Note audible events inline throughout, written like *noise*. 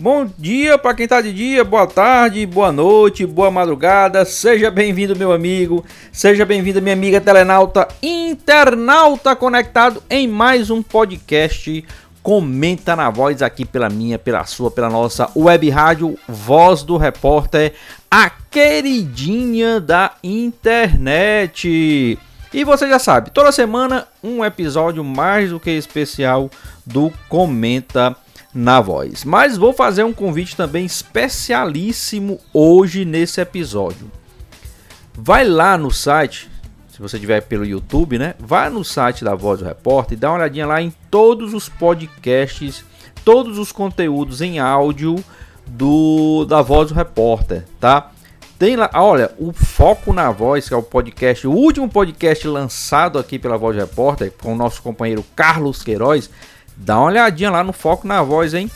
Bom dia para quem está de dia, boa tarde, boa noite, boa madrugada. Seja bem-vindo, meu amigo. Seja bem-vinda, minha amiga telenauta, internauta conectado em mais um podcast. Comenta na voz aqui pela minha, pela sua, pela nossa web rádio Voz do Repórter, a queridinha da internet. E você já sabe, toda semana um episódio mais do que especial do Comenta na voz. Mas vou fazer um convite também especialíssimo hoje nesse episódio. Vai lá no site, se você estiver pelo YouTube, né? Vai no site da Voz do Repórter e dá uma olhadinha lá em todos os podcasts, todos os conteúdos em áudio do da Voz do Repórter, tá? Tem lá, olha, o Foco na Voz, que é o podcast, o último podcast lançado aqui pela Voz do Repórter, com o nosso companheiro Carlos Queiroz. Dá uma olhadinha lá no Foco na Voz, hein?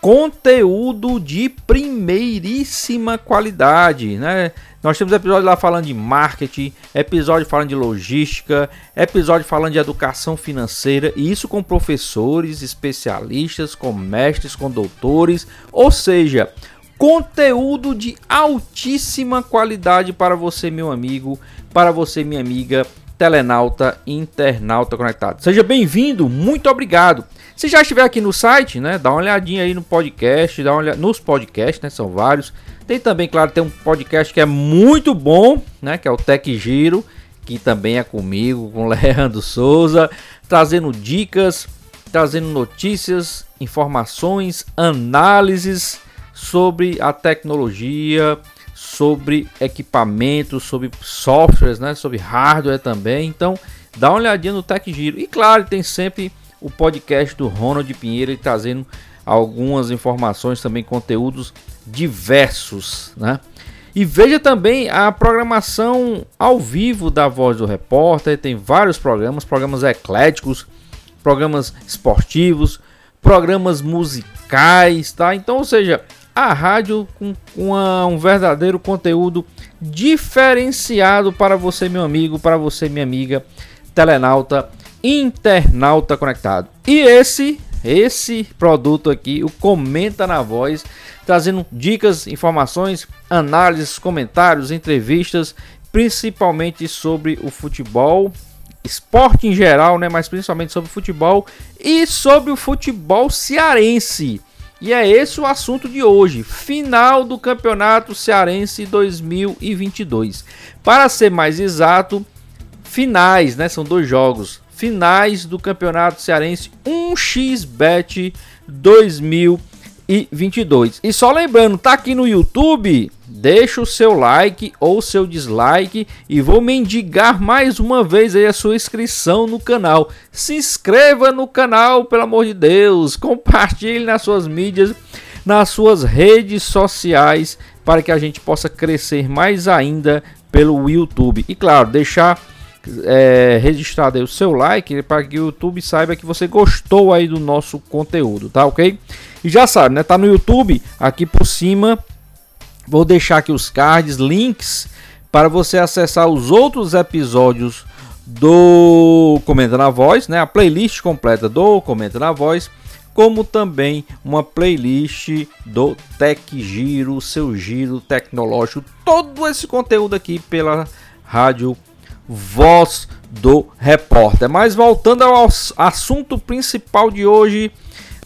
Conteúdo de primeiríssima qualidade, né? Nós temos episódio lá falando de marketing, episódio falando de logística, episódio falando de educação financeira, e isso com professores, especialistas, com mestres, com doutores, ou seja, conteúdo de altíssima qualidade para você, meu amigo, para você, minha amiga, telenauta, internauta conectado. Seja bem-vindo, muito obrigado. Se já estiver aqui no site, né, dá uma olhadinha aí no podcast, dá uma olhada nos podcasts, né, são vários. Tem também, claro, tem um podcast que é muito bom, né, que é o Tech Giro, que também é comigo, com *laughs* Leandro Souza, trazendo dicas, trazendo notícias, informações, análises sobre a tecnologia, sobre equipamentos, sobre softwares, né, sobre hardware também. Então, dá uma olhadinha no Tech Giro. E claro, tem sempre o podcast do Ronald Pinheiro trazendo algumas informações também, conteúdos diversos, né? E veja também a programação ao vivo da Voz do Repórter, tem vários programas, programas ecléticos, programas esportivos, programas musicais, tá? Então, ou seja, a rádio com um verdadeiro conteúdo diferenciado para você, meu amigo, para você, minha amiga, telenauta internauta conectado. E esse esse produto aqui, o Comenta na Voz, trazendo dicas, informações, análises, comentários, entrevistas, principalmente sobre o futebol, esporte em geral, né, mas principalmente sobre futebol e sobre o futebol cearense. E é esse o assunto de hoje, final do Campeonato Cearense 2022. Para ser mais exato, finais, né? São dois jogos finais do Campeonato Cearense 1xBet 2022. E só lembrando, tá aqui no YouTube, deixa o seu like ou seu dislike e vou mendigar mais uma vez aí a sua inscrição no canal. Se inscreva no canal, pelo amor de Deus, compartilhe nas suas mídias, nas suas redes sociais para que a gente possa crescer mais ainda pelo YouTube. E claro, deixar é, registrado aí o seu like para que o YouTube saiba que você gostou aí do nosso conteúdo, tá ok? E já sabe, né? Tá no YouTube aqui por cima. Vou deixar aqui os cards, links para você acessar os outros episódios do Comenta na Voz, né? A playlist completa do Comenta na Voz, como também uma playlist do Tech Giro, seu giro tecnológico, todo esse conteúdo aqui pela Rádio voz do repórter. Mas voltando ao assunto principal de hoje,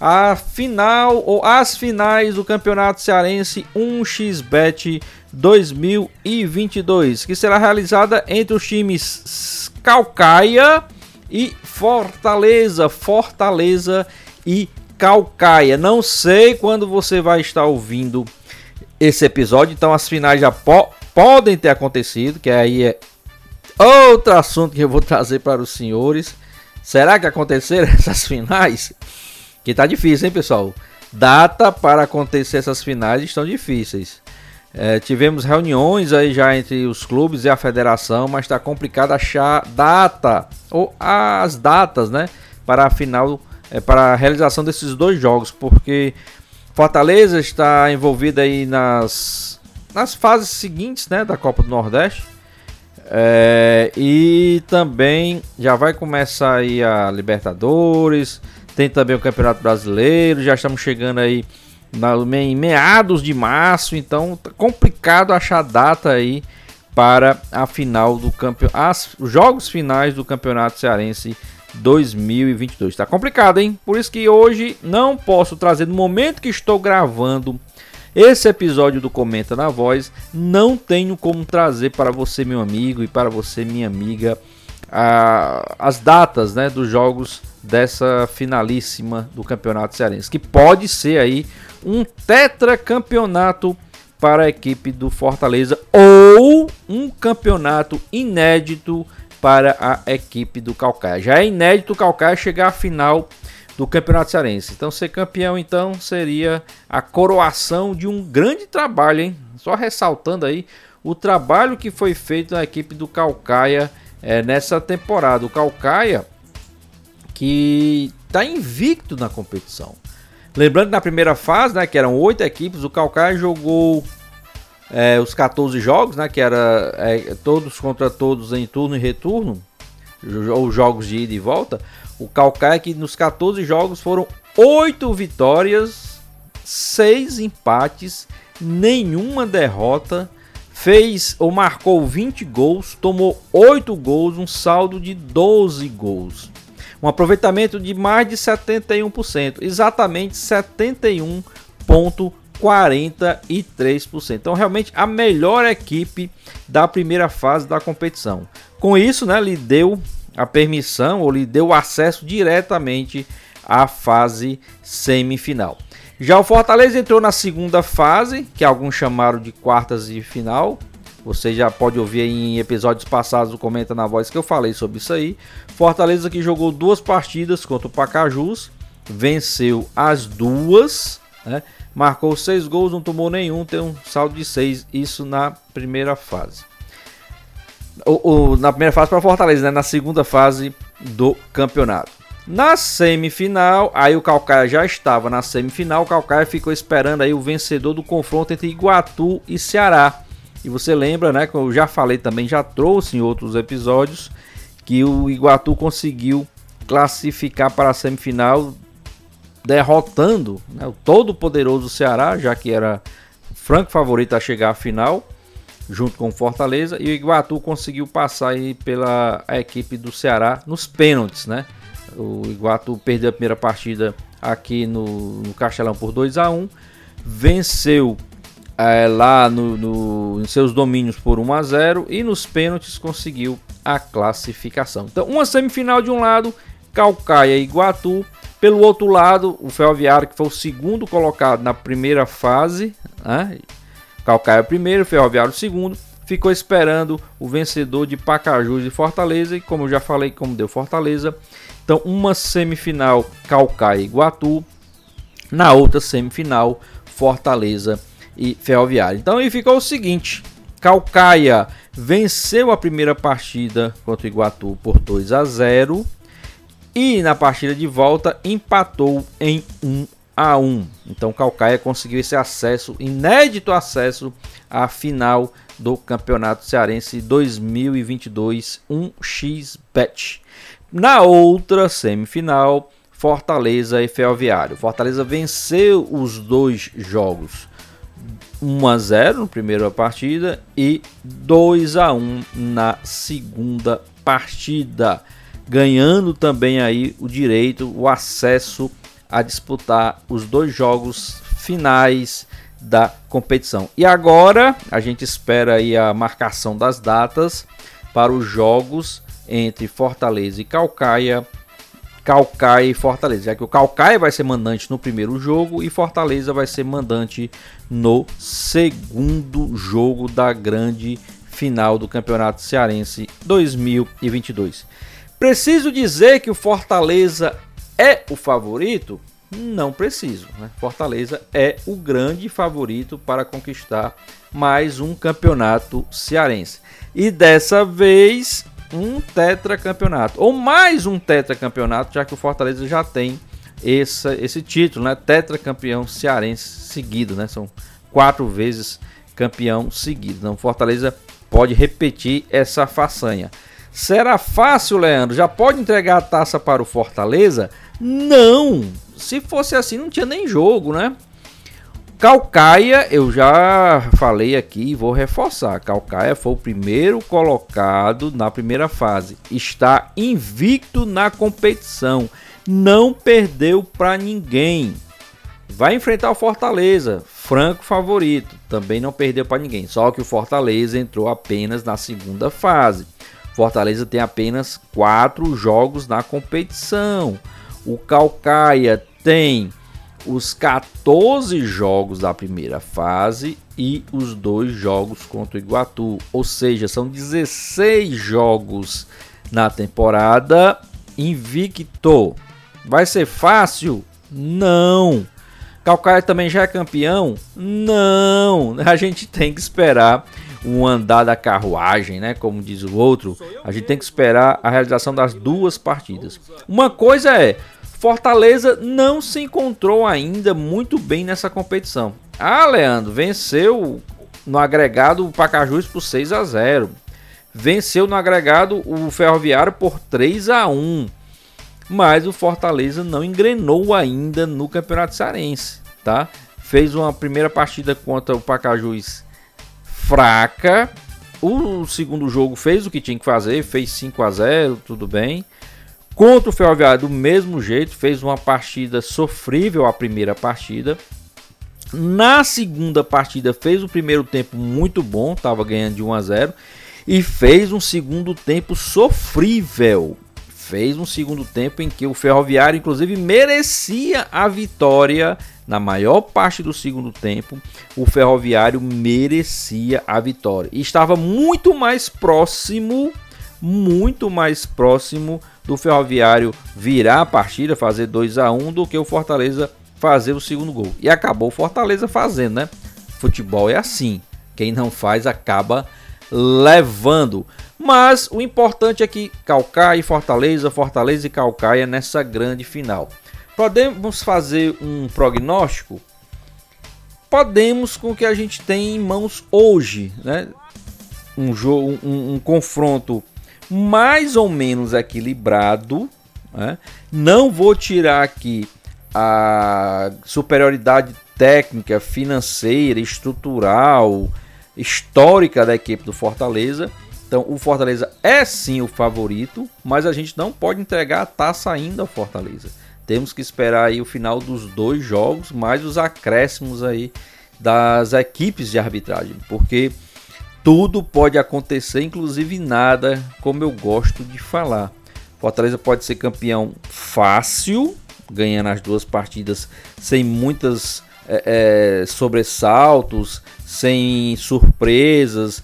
a final ou as finais do Campeonato Cearense 1xBet 2022, que será realizada entre os times Calcaia e Fortaleza, Fortaleza e Calcaia. Não sei quando você vai estar ouvindo esse episódio, então as finais já po podem ter acontecido, que aí é outro assunto que eu vou trazer para os senhores. Será que aconteceram *laughs* essas finais? Que tá difícil, hein, pessoal? Data para acontecer essas finais estão difíceis. É, tivemos reuniões aí já entre os clubes e a federação, mas está complicado achar data ou as datas, né, para a final, é, para a realização desses dois jogos, porque Fortaleza está envolvida aí nas nas fases seguintes, né, da Copa do Nordeste. É, e também já vai começar aí a Libertadores, tem também o Campeonato Brasileiro, já estamos chegando aí na, em meados de março, então tá complicado achar data aí para a final do campeonato, os jogos finais do Campeonato Cearense 2022. Tá complicado, hein? Por isso que hoje não posso trazer no momento que estou gravando esse episódio do Comenta na Voz, não tenho como trazer para você, meu amigo, e para você, minha amiga, a, as datas, né, dos jogos dessa finalíssima do Campeonato Cearense, que pode ser aí um tetracampeonato para a equipe do Fortaleza ou um campeonato inédito para a equipe do Calcaia. Já é inédito o Calcaia chegar à final do Campeonato Cearense. Então ser campeão então seria a coroação de um grande trabalho, hein? Só ressaltando aí o trabalho que foi feito na equipe do Calcaia é, nessa temporada. O Calcaia que está invicto na competição. Lembrando que na primeira fase, né, que eram oito equipes, o Calcaia jogou é, os 14 jogos, né, que era é, todos contra todos em turno e retorno, ou jogos de ida e volta. O Calcaia que nos 14 jogos foram oito vitórias, seis empates, nenhuma derrota, fez ou marcou 20 gols, tomou 8 gols, um saldo de 12 gols um aproveitamento de mais de 71%, exatamente 71,43%. Então, realmente a melhor equipe da primeira fase da competição. Com isso, né, lhe deu a permissão ou lhe deu acesso diretamente à fase semifinal. Já o Fortaleza entrou na segunda fase, que alguns chamaram de quartas de final, você já pode ouvir em episódios passados o Comenta na Voz que eu falei sobre isso aí. Fortaleza que jogou duas partidas contra o Pacajus, venceu as duas, né? marcou seis gols, não tomou nenhum, tem um saldo de seis, isso na primeira fase. O, o na primeira fase para Fortaleza, né? na segunda fase do campeonato. Na semifinal, aí o Calcaia já estava na semifinal, o Calcaia ficou esperando aí o vencedor do confronto entre Iguatu e Ceará. E você lembra, né, que eu já falei também, já trouxe em outros episódios, que o Iguatu conseguiu classificar para a semifinal derrotando né, o todo poderoso Ceará, já que era franco favorito a chegar à final, junto com o Fortaleza, e o Iguatu conseguiu passar aí pela equipe do Ceará nos pênaltis, né? O Iguatu perdeu a primeira partida aqui no, no Castelão por 2 a 1 venceu é, lá no, no, em seus domínios por 1 a 0 e nos pênaltis conseguiu a classificação. Então, uma semifinal de um lado, Calcaia e Iguatu. Pelo outro lado, o Ferroviário, que foi o segundo colocado na primeira fase, né? Calcaia primeiro, Ferroviário segundo, ficou esperando o vencedor de Pacajus e Fortaleza. E como eu já falei, como deu Fortaleza. Então, uma semifinal Calcaia e Iguatu. Na outra semifinal, Fortaleza e Ferroviário. Então aí ficou o seguinte: Calcaia venceu a primeira partida contra o Iguatu por 2 a 0 e na partida de volta empatou em 1 a 1. Então Calcaia conseguiu esse acesso, inédito acesso à final do Campeonato Cearense 2022 1xBet. Na outra semifinal, Fortaleza e Ferroviário. Fortaleza venceu os dois jogos 1 a 0 na primeira partida e 2 a 1 na segunda partida, ganhando também aí o direito, o acesso a disputar os dois jogos finais da competição. E agora a gente espera aí a marcação das datas para os jogos entre Fortaleza e Calcaia. Calcaia e Fortaleza, já que o Calcaia vai ser mandante no primeiro jogo e Fortaleza vai ser mandante no segundo jogo da grande final do Campeonato Cearense 2022. Preciso dizer que o Fortaleza é o favorito? Não preciso. Né? Fortaleza é o grande favorito para conquistar mais um campeonato cearense. E dessa vez um tetracampeonato, ou mais um tetracampeonato, já que o Fortaleza já tem esse, título, né? Tetracampeão cearense seguido, né? São quatro vezes campeão seguido. Então, Fortaleza pode repetir essa façanha. Será fácil, Leandro? Já pode entregar a taça para o Fortaleza? Não! Se fosse assim, não tinha nem jogo, né? Calcaia, eu já falei aqui e vou reforçar. Calcaia foi o primeiro colocado na primeira fase. Está invicto na competição. Não perdeu para ninguém. Vai enfrentar o Fortaleza, franco favorito. Também não perdeu para ninguém. Só que o Fortaleza entrou apenas na segunda fase. Fortaleza tem apenas quatro jogos na competição. O Calcaia tem os 14 jogos da primeira fase e os dois jogos contra o Iguatu. Ou seja, são 16 jogos na temporada invicto. Vai ser fácil? Não. Calcaia também já é campeão? Não. *laughs* A gente tem que esperar o andar da carruagem, né? Como diz o outro. A gente tem que esperar a realização das duas partidas. Uma coisa é Fortaleza não se encontrou ainda muito bem nessa competição. Ah, Leandro, venceu no agregado o Pacajus por 6 a 0. Venceu no agregado o Ferroviário por 3 a 1. Mas o Fortaleza não engrenou ainda no Campeonato Cearense, tá? Fez uma primeira partida contra o Pacajus fraca. O segundo jogo fez o que tinha que fazer, fez 5 a 0, tudo bem. Contra o Ferroviário, do mesmo jeito, fez uma partida sofrível a primeira partida. Na segunda partida, fez o primeiro tempo muito bom, estava ganhando de 1 a 0 e fez um segundo tempo sofrível. Fez um segundo tempo em que o Ferroviário, inclusive, merecia a vitória. Na maior parte do segundo tempo, o Ferroviário merecia a vitória. E estava muito mais próximo, muito mais próximo do Ferroviário virar a partida, fazer 2 a 1 do que o Fortaleza fazer o segundo gol. E acabou o Fortaleza fazendo, né? Futebol é assim. Quem não faz acaba levando. Mas o importante é que Calcaia e Fortaleza, Fortaleza e Calcaia nessa grande final. Podemos fazer um prognóstico? Podemos com o que a gente tem em mãos hoje, né? Um jogo, um, um confronto mais ou menos equilibrado. Né? Não vou tirar aqui a superioridade técnica, financeira, estrutural, histórica da equipe do Fortaleza. Então, o Fortaleza é sim o favorito, mas a gente não pode entregar a taça ainda ao Fortaleza. Temos que esperar aí o final dos dois jogos, mais os acréscimos aí das equipes de arbitragem, porque tudo pode acontecer, inclusive nada, como eu gosto de falar. Fortaleza pode ser campeão fácil, ganhando as duas partidas sem muitas é, é, sobressaltos, sem surpresas,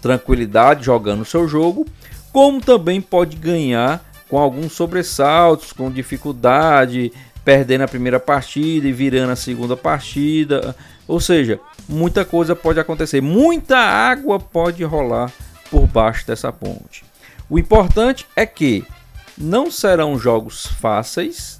tranquilidade jogando o seu jogo, como também pode ganhar com alguns sobressaltos, com dificuldade, perdendo a primeira partida e virando a segunda partida. Ou seja, muita coisa pode acontecer, muita água pode rolar por baixo dessa ponte. O importante é que não serão jogos fáceis.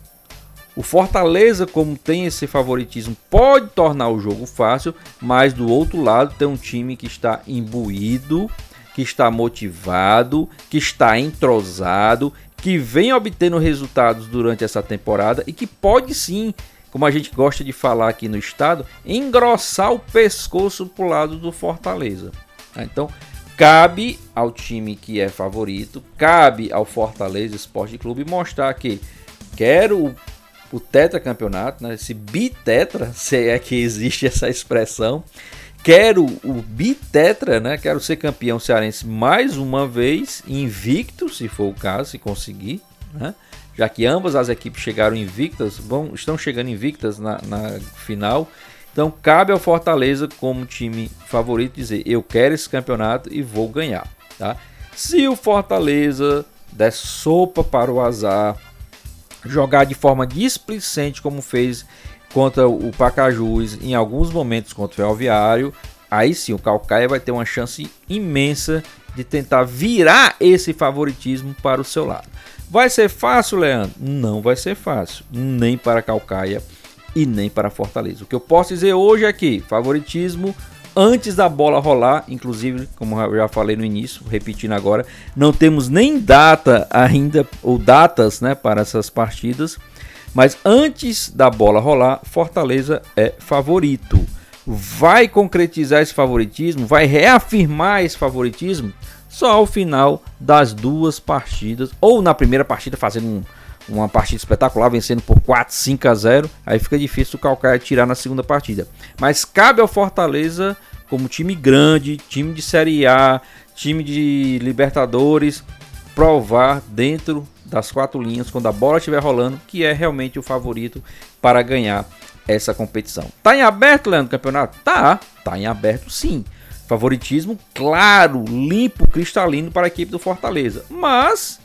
O Fortaleza, como tem esse favoritismo, pode tornar o jogo fácil, mas do outro lado tem um time que está imbuído, que está motivado, que está entrosado, que vem obtendo resultados durante essa temporada e que pode sim como a gente gosta de falar aqui no estado, engrossar o pescoço para o lado do Fortaleza. Tá? Então, cabe ao time que é favorito, cabe ao Fortaleza Esporte Clube mostrar que quero o, o tetracampeonato, né, esse bitetra, *laughs* se é que existe essa expressão, Quero o bitetra, né? Quero ser campeão cearense mais uma vez, invicto, se for o caso, se conseguir, né? Já que ambas as equipes chegaram invictas, vão, estão chegando invictas na, na final. Então cabe ao Fortaleza, como time favorito, dizer: eu quero esse campeonato e vou ganhar. Tá? Se o Fortaleza der sopa para o azar, jogar de forma displicente, como fez contra o Pacajus, em alguns momentos contra o Ferroviário, aí sim o Calcaia vai ter uma chance imensa de tentar virar esse favoritismo para o seu lado. Vai ser fácil, Leandro? Não vai ser fácil, nem para Calcaia e nem para Fortaleza. O que eu posso dizer hoje é que favoritismo antes da bola rolar, inclusive, como eu já falei no início, repetindo agora, não temos nem data ainda ou datas, né, para essas partidas, mas antes da bola rolar, Fortaleza é favorito. Vai concretizar esse favoritismo, vai reafirmar esse favoritismo só ao final das duas partidas, ou na primeira partida fazendo um, uma partida espetacular, vencendo por 4, 5 a 0. Aí fica difícil o Calcaia tirar na segunda partida. Mas cabe ao Fortaleza, como time grande, time de Série A, time de Libertadores, provar dentro das quatro linhas, quando a bola estiver rolando, que é realmente o favorito para ganhar essa competição. Tá em aberto, Leandro, o campeonato? Tá, tá em aberto sim. Favoritismo claro, limpo, cristalino para a equipe do Fortaleza. Mas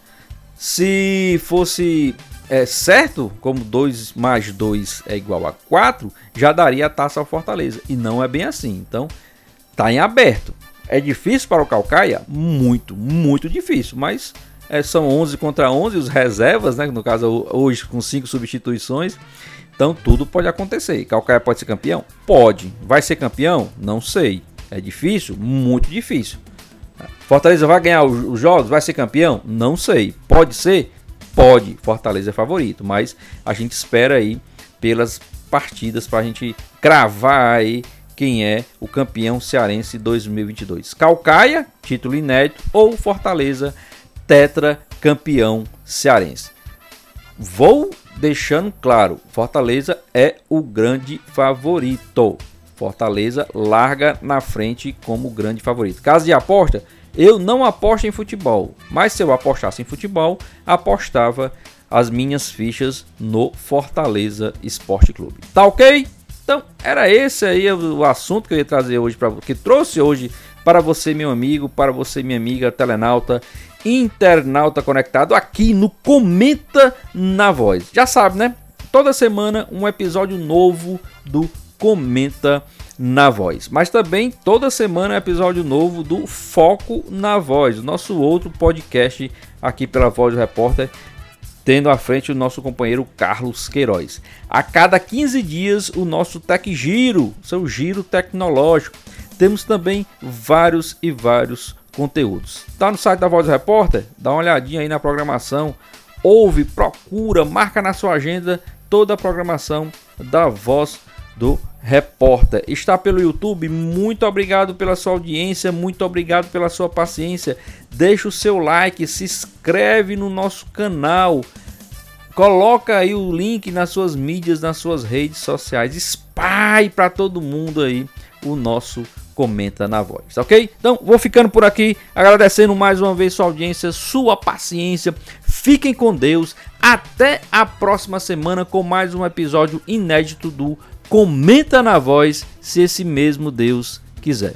se fosse é, certo, como 2 mais 2 é igual a 4, já daria a taça ao Fortaleza. E não é bem assim. Então, tá em aberto. É difícil para o Calcaia? Muito, muito difícil. Mas é, são 11 contra 11, os reservas, né? No caso, hoje com 5 substituições. Então, tudo pode acontecer. Calcaia pode ser campeão? Pode. Vai ser campeão? Não sei. É difícil? Muito difícil. Fortaleza vai ganhar os jogos? Vai ser campeão? Não sei. Pode ser? Pode. Fortaleza é favorito, mas a gente espera aí pelas partidas para a gente cravar aí quem é o campeão cearense 2022. Calcaia, título inédito, ou Fortaleza, tetra campeão cearense. Vou deixando claro, Fortaleza é o grande favorito. Fortaleza larga na frente como grande favorito. Caso de aposta, eu não aposto em futebol, mas se eu apostasse em futebol, apostava as minhas fichas no Fortaleza Esporte Clube. Tá ok? Então, era esse aí o assunto que eu ia trazer hoje para que trouxe hoje para você, meu amigo, para você, minha amiga, telenauta, internauta conectado aqui no Comenta na Voz. Já sabe, né? Toda semana um episódio novo do comenta na voz. Mas também toda semana é episódio novo do Foco na Voz, nosso outro podcast aqui pela Voz do Repórter, tendo à frente o nosso companheiro Carlos Queiroz. A cada 15 dias o nosso Tech Giro, seu giro tecnológico. Temos também vários e vários conteúdos. Tá no site da Voz do Repórter? Dá uma olhadinha aí na programação. Ouve, procura, marca na sua agenda toda a programação da Voz do Repórter. Está pelo YouTube, muito obrigado pela sua audiência, muito obrigado pela sua paciência. Deixa o seu like, se inscreve no nosso canal. Coloca aí o link nas suas mídias, nas suas redes sociais. Espalhe para todo mundo aí o nosso comenta na voz, ok? Então vou ficando por aqui, agradecendo mais uma vez sua audiência, sua paciência. Fiquem com Deus. Até a próxima semana com mais um episódio inédito do comenta na voz se esse mesmo Deus quiser.